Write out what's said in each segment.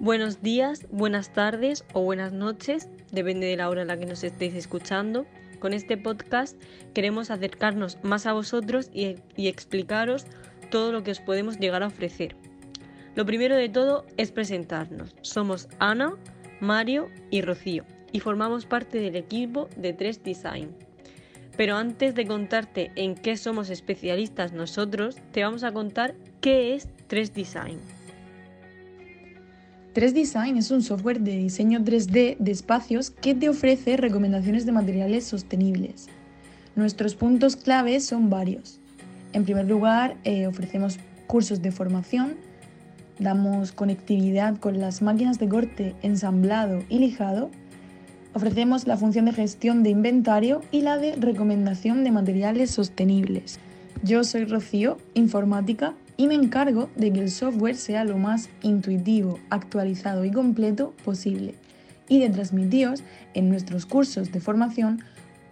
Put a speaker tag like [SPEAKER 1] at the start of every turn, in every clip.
[SPEAKER 1] Buenos días, buenas tardes o buenas noches, depende de la hora en la que nos estéis escuchando. Con este podcast queremos acercarnos más a vosotros y, explicaros todo lo que os podemos llegar a ofrecer. Lo primero de todo es presentarnos. Somos Ana, Mario y Rocío y formamos parte del equipo de 3 Design. Pero antes de contarte en qué somos especialistas nosotros, te vamos a contar qué es 3 Design.
[SPEAKER 2] 3 Design es un software de diseño 3D de espacios que te ofrece recomendaciones de materiales sostenibles. Nuestros puntos clave son varios. En primer lugar, eh, ofrecemos cursos de formación, damos conectividad con las máquinas de corte, ensamblado y lijado, ofrecemos la función de gestión de inventario y la de recomendación de materiales sostenibles. Yo soy Rocío, informática, y me encargo de que el software sea lo más intuitivo, actualizado y completo posible y de transmitiros en nuestros cursos de formación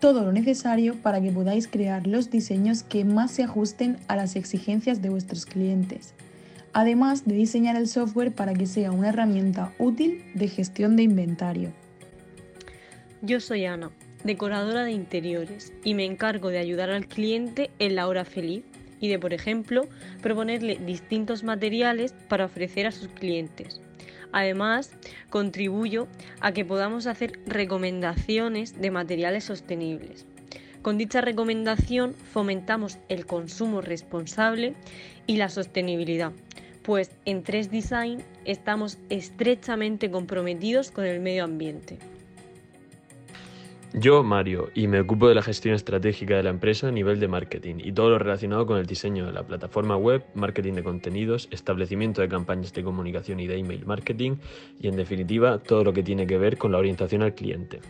[SPEAKER 2] todo lo necesario para que podáis crear los diseños que más se ajusten a las exigencias de vuestros clientes, además de diseñar el software para que sea una herramienta útil de gestión de inventario.
[SPEAKER 1] Yo soy Ana, decoradora de interiores, y me encargo de ayudar al cliente en la hora feliz y de, por ejemplo, proponerle distintos materiales para ofrecer a sus clientes. Además, contribuyo a que podamos hacer recomendaciones de materiales sostenibles. Con dicha recomendación fomentamos el consumo responsable y la sostenibilidad, pues en 3 Design estamos estrechamente comprometidos con el medio ambiente.
[SPEAKER 3] Yo, Mario, y me ocupo de la gestión estratégica de la empresa a nivel de marketing y todo lo relacionado con el diseño de la plataforma web, marketing de contenidos, establecimiento de campañas de comunicación y de email marketing y, en definitiva, todo lo que tiene que ver con la orientación al cliente.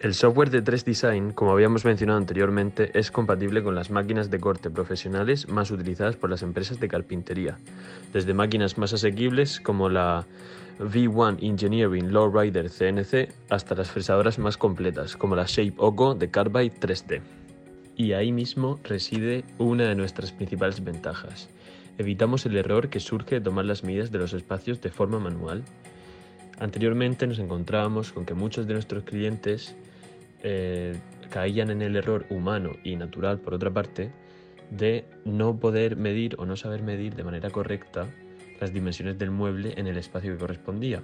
[SPEAKER 3] El software de 3 Design, como habíamos mencionado anteriormente, es compatible con las máquinas de corte profesionales más utilizadas por las empresas de carpintería, desde máquinas más asequibles como la V1 Engineering Lowrider CNC hasta las fresadoras más completas, como la Shape Oko de Carbide 3D. Y ahí mismo reside una de nuestras principales ventajas. Evitamos el error que surge de tomar las medidas de los espacios de forma manual. Anteriormente nos encontrábamos con que muchos de nuestros clientes eh, caían en el error humano y natural, por otra parte, de no poder medir o no saber medir de manera correcta las dimensiones del mueble en el espacio que correspondía.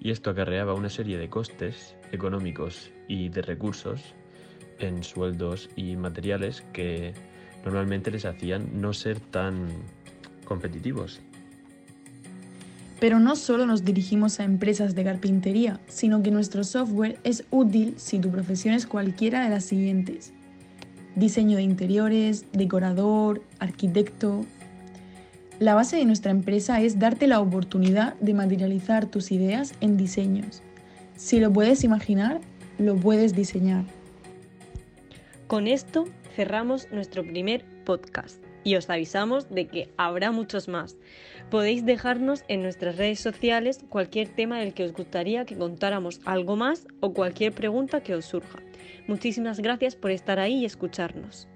[SPEAKER 3] Y esto acarreaba una serie de costes económicos y de recursos en sueldos y materiales que normalmente les hacían no ser tan competitivos.
[SPEAKER 2] Pero no solo nos dirigimos a empresas de carpintería, sino que nuestro software es útil si tu profesión es cualquiera de las siguientes. Diseño de interiores, decorador, arquitecto, la base de nuestra empresa es darte la oportunidad de materializar tus ideas en diseños. Si lo puedes imaginar, lo puedes diseñar.
[SPEAKER 1] Con esto cerramos nuestro primer podcast y os avisamos de que habrá muchos más. Podéis dejarnos en nuestras redes sociales cualquier tema del que os gustaría que contáramos algo más o cualquier pregunta que os surja. Muchísimas gracias por estar ahí y escucharnos.